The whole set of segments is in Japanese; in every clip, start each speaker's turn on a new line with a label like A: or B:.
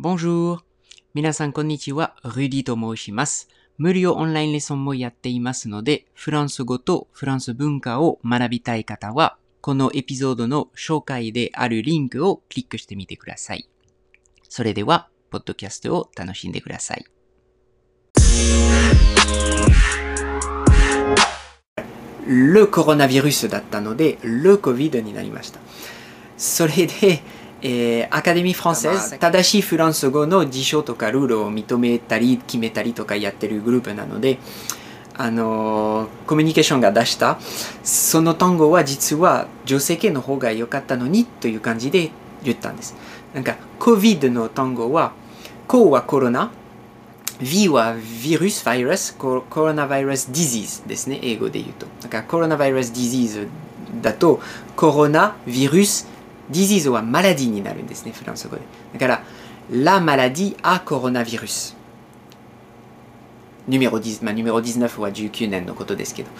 A: Bonjour! 皆さんこんにちは、ルディと申します。無料オンラインレッスンもやっていますので、フランス語とフランス文化を学びたい方は、このエピソードの紹介であるリンクをクリックしてみてください。それでは、ポッドキャストを楽しんでください。Le coronavirus だったので、Le COVID になりました。それで、えーアカデミー・フランセス正しいフランス語の辞書とかルールを認めたり決めたりとかやってるグループなので、あのーコミュニケーションが出したその単語は実は女性系の方が良かったのにという感じで言ったんです。なんか COVID の単語は CO はコロナ V はビルス、バイラス、ココロナバイラスディジーズですね、英語で言うと。だからコロナバイラスディジーズだと、コロナ、ビルス、ディジーズはマラディになるんですね、フランス語で。だから、la maladie à coronavirus。ヌメロ10、まあ、ヌメロ19は19年のことですけど。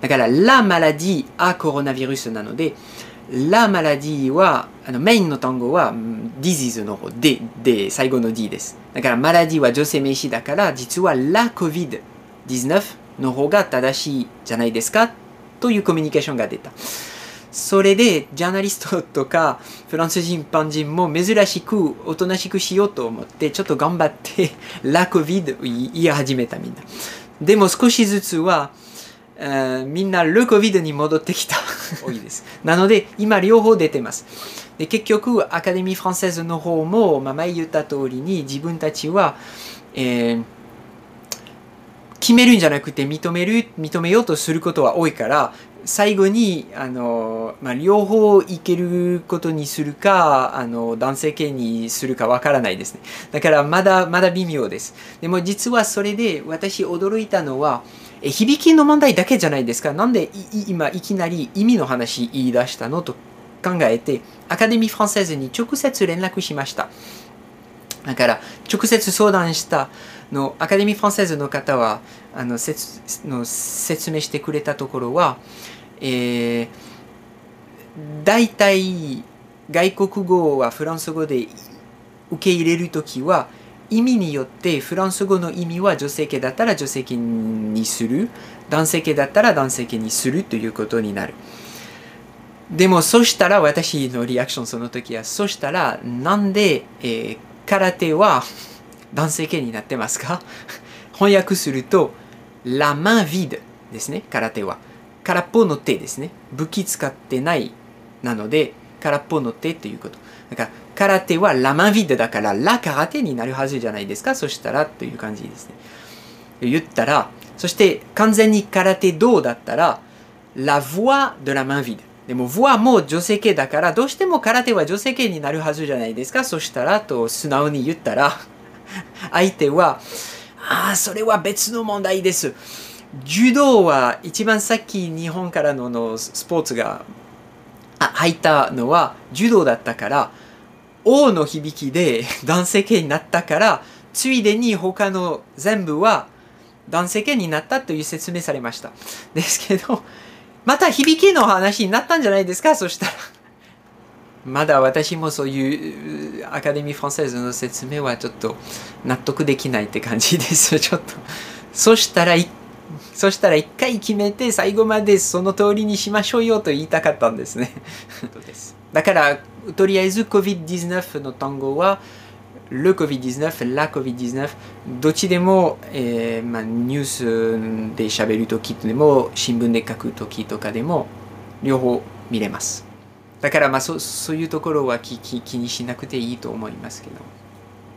A: だから、la maladie à coronavirus なので、la maladie は、あのメインの単語は、disease の方で、で、最後の D です。だから、マラディは女性名詞だから、実は la COVID-19 の方が正しいじゃないですかというコミュニケーションが出た。それで、ジャーナリストとか、フランス人、一般人も珍しく、おとなしくしようと思って、ちょっと頑張って、la COVID 言い始めたみんな。でも少しずつは、えーみんなル COVID に戻ってきた多いです。なので、今両方出てます。で結局、アカデミー・フランセーズの方も、まあ、前言った通りに自分たちは、えー決めるんじゃなくて認める認めようとすることは多いから最後にあの、まあ、両方いけることにするかあの男性系にするかわからないですね。だからまだまだ微妙です。でも実はそれで私驚いたのはえ響きの問題だけじゃないですか。なんで今いきなり意味の話言い出したのと考えてアカデミー・フランセーズに直接連絡しました。だから直接相談したのアカデミー・フランセーズの方はあの説の説明してくれたところは、えー、大体外国語はフランス語で受け入れるときは意味によってフランス語の意味は女性系だったら女性系にする男性系だったら男性系にするということになる。でもそしたら私のリアクションその時はそしたらなんで、えー空手は男性系になってますか？翻訳すると、la main vide ですね、空手は。空っぽの手ですね。武器使ってないなので、空っぽの手ということ。だから、空手は la main vide だから、la 空手になるはずじゃないですか？そしたら、という感じですね。言ったら、そして完全に空手道だったら、la voix de la main vide。でも、voix はもう女性系だから、どうしても空手は女性系になるはずじゃないですか。そしたら、と素直に言ったら、相手は、ああ、それは別の問題です。柔道は一番さっき日本からののスポーツが入ったのは柔道だったから、王の響きで 男性系になったから、ついでに他の全部は男性系になったという説明されました。ですけど、また響きの話になったんじゃないですか？そしたら。まだ私もそういうアカデミー・フランセーズの説明はちょっと納得できないって感じです。ちょっと。そしたらい、そしたら一回決めて最後までその通りにしましょうよと言いたかったんですね。だから、とりあえず COVID-19 の単語は、le COVID-19、la COVID-19、どっちでも、えーまあ、ニュースで喋るときでも、新聞で書くときとかでも、両方見れます。だからまあそそういうところは気気気にしなくていいと思いますけど。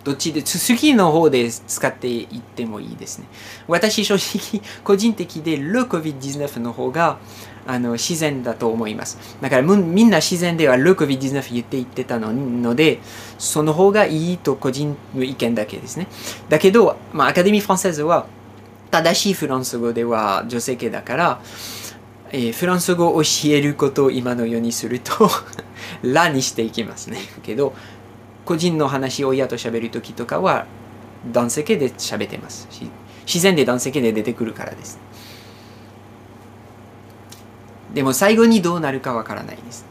A: どっちで、次の方で使っていってもいいですね。私正直、個人的で、le COVID-19 の方があの自然だと思います。だからみんな自然では le COVID-19 言っていってたのので、その方がいいと個人の意見だけですね。だけど、まあ、アカデミー・フランセーズは、正しいフランス語では女性系だから、えーフランス語を教えることを今のようにすると ラにしていきますね。けど個人の話を親と喋る時とかは男性系で喋ってますし自然で男性系で出てくるからです。でも最後にどうなるかわからないです。